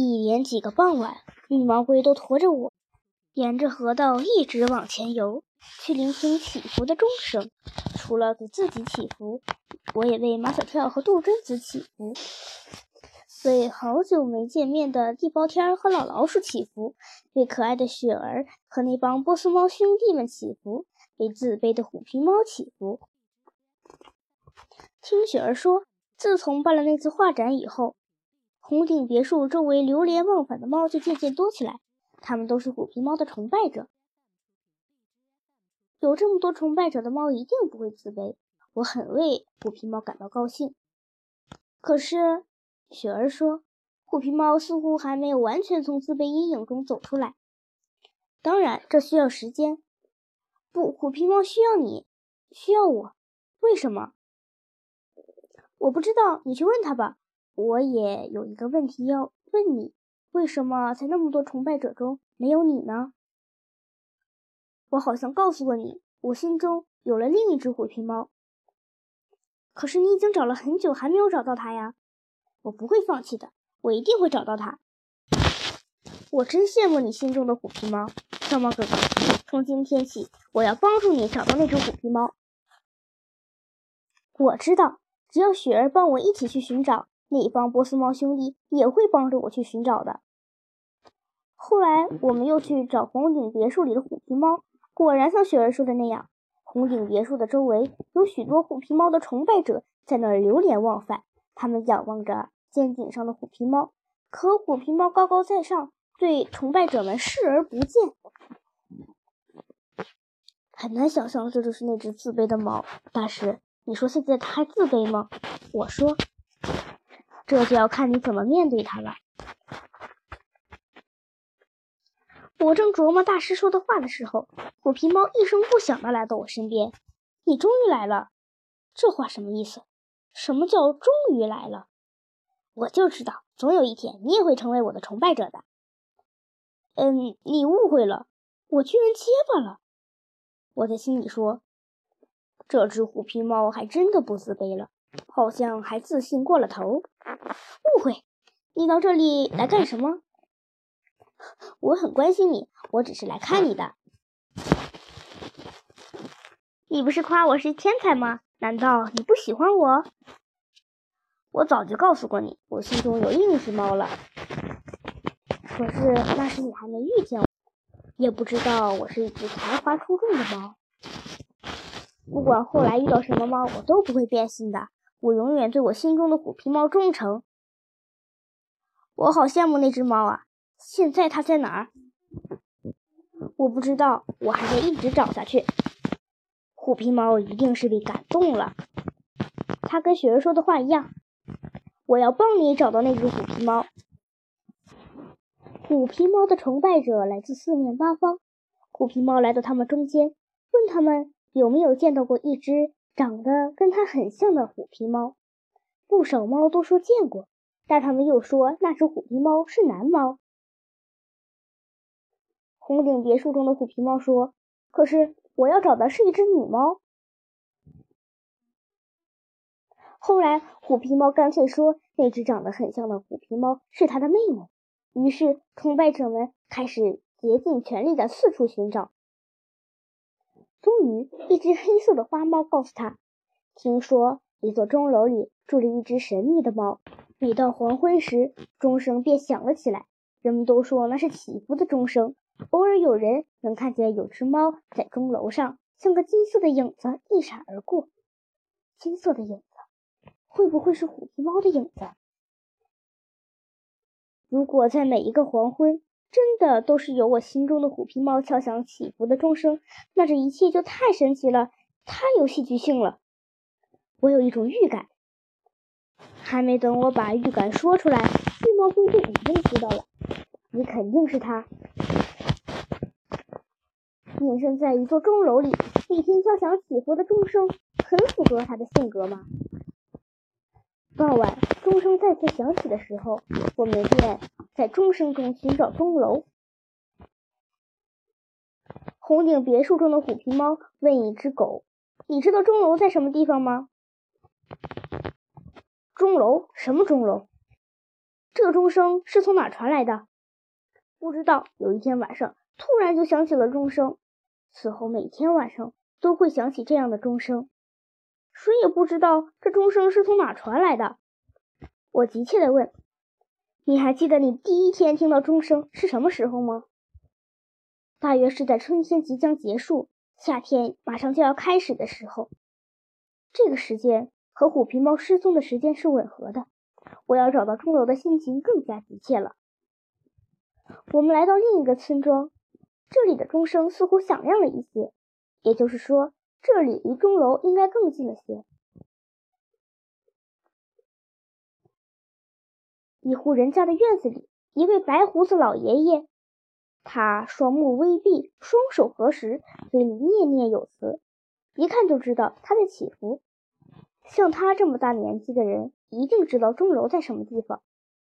一连几个傍晚，绿毛龟都驮着我，沿着河道一直往前游，去聆听祈福的钟声。除了给自己祈福，我也为马小跳和杜真子祈福，为好久没见面的地包天和老老鼠祈福，为可爱的雪儿和那帮波斯猫兄弟们祈福，为自卑的虎皮猫祈福。听雪儿说，自从办了那次画展以后。红顶别墅周围流连忘返的猫就渐渐多起来，它们都是虎皮猫的崇拜者。有这么多崇拜者的猫，一定不会自卑。我很为虎皮猫感到高兴。可是，雪儿说，虎皮猫似乎还没有完全从自卑阴影中走出来。当然，这需要时间。不，虎皮猫需要你，需要我。为什么？我不知道，你去问他吧。我也有一个问题要问你：为什么在那么多崇拜者中没有你呢？我好像告诉过你，我心中有了另一只虎皮猫。可是你已经找了很久，还没有找到它呀！我不会放弃的，我一定会找到它。我真羡慕你心中的虎皮猫，小猫哥哥。从今天起，我要帮助你找到那只虎皮猫。我知道，只要雪儿帮我一起去寻找。那帮波斯猫兄弟也会帮着我去寻找的。后来我们又去找红顶别墅里的虎皮猫，果然像雪儿说的那样，红顶别墅的周围有许多虎皮猫的崇拜者在那儿流连忘返。他们仰望着尖顶上的虎皮猫，可虎皮猫高高在上，对崇拜者们视而不见。很难想象这就是那只自卑的猫。大师，你说现在它还自卑吗？我说。这就要看你怎么面对他了。我正琢磨大师说的话的时候，虎皮猫一声不响的来到我身边。你终于来了，这话什么意思？什么叫终于来了？我就知道，总有一天你也会成为我的崇拜者的。嗯，你误会了，我居然结巴了。我在心里说，这只虎皮猫还真的不自卑了。好像还自信过了头。误会，你到这里来干什么？我很关心你，我只是来看你的。你不是夸我是天才吗？难道你不喜欢我？我早就告诉过你，我心中有另一只猫了。可是那时你还没遇见我，也不知道我是一只才华出众的猫。不管后来遇到什么猫，我都不会变心的。我永远对我心中的虎皮猫忠诚。我好羡慕那只猫啊！现在它在哪儿？我不知道，我还得一直找下去。虎皮猫一定是被感动了。他跟雪儿说的话一样，我要帮你找到那只虎皮猫。虎皮猫的崇拜者来自四面八方。虎皮猫来到他们中间，问他们有没有见到过一只。长得跟它很像的虎皮猫，不少猫都说见过，但他们又说那只虎皮猫是男猫。红顶别墅中的虎皮猫说：“可是我要找的是一只女猫。”后来虎皮猫干脆说那只长得很像的虎皮猫是他的妹妹。于是崇拜者们开始竭尽全力的四处寻找。终于，一只黑色的花猫告诉他：“听说一座钟楼里住着一只神秘的猫，每到黄昏时，钟声便响了起来。人们都说那是祈福的钟声。偶尔有人能看见有只猫在钟楼上，像个金色的影子一闪而过。金色的影子，会不会是虎皮猫的影子？如果在每一个黄昏。”真的都是由我心中的虎皮猫敲响起伏的钟声，那这一切就太神奇了，太有戏剧性了。我有一种预感，还没等我把预感说出来，绿毛龟就已经知道了。你肯定是他，隐身在一座钟楼里，每天敲响起伏的钟声，很符合他的性格吗？傍晚，钟声再次响起的时候，我们便在钟声中寻找钟楼。红顶别墅中的虎皮猫问一只狗：“你知道钟楼在什么地方吗？”钟楼？什么钟楼？这个钟声是从哪传来的？不知道。有一天晚上，突然就响起了钟声。此后每天晚上都会响起这样的钟声。谁也不知道这钟声是从哪传来的。我急切地问：“你还记得你第一天听到钟声是什么时候吗？”大约是在春天即将结束、夏天马上就要开始的时候。这个时间和虎皮猫失踪的时间是吻合的。我要找到钟楼的心情更加急切了。我们来到另一个村庄，这里的钟声似乎响亮了一些，也就是说，这里离钟楼应该更近了些。一户人家的院子里，一位白胡子老爷爷。他双目微闭，双手合十，嘴里念念有词，一看就知道他在祈福。像他这么大年纪的人，一定知道钟楼在什么地方。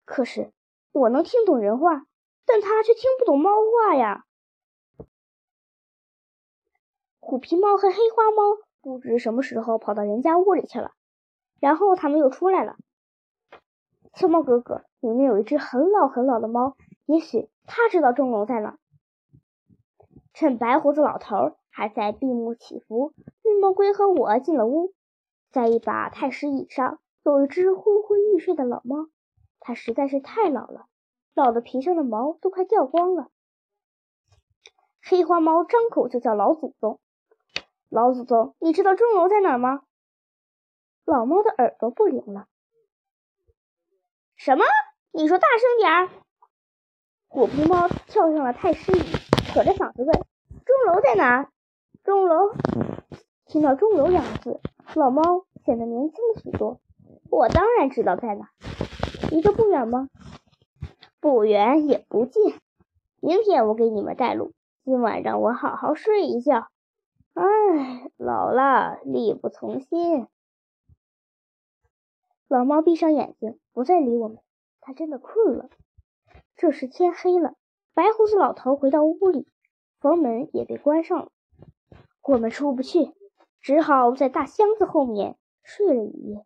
可是我能听懂人话，但他却听不懂猫话呀。虎皮猫和黑花猫不知什么时候跑到人家屋里去了，然后他们又出来了。小猫哥哥，里面有一只很老很老的猫，也许。他知道钟楼在哪。趁白胡子老头还在闭目祈福，绿毛龟和我进了屋。在一把太师椅上，有一只昏昏欲睡的老猫。它实在是太老了，老的皮上的毛都快掉光了。黑花猫张口就叫老祖宗：“老祖宗，你知道钟楼在哪吗？”老猫的耳朵不灵了。什么？你说大声点儿！虎皮猫跳上了太师椅，扯着嗓子问：“钟楼在哪？”钟楼。听到“钟楼”两个字，老猫显得年轻了许多。我当然知道在哪，离这不远吗？不远也不近。明天我给你们带路，今晚让我好好睡一觉。唉，老了，力不从心。老猫闭上眼睛，不再理我们。它真的困了。这时天黑了，白胡子老头回到屋里，房门也被关上了。我们出不去，只好在大箱子后面睡了一夜。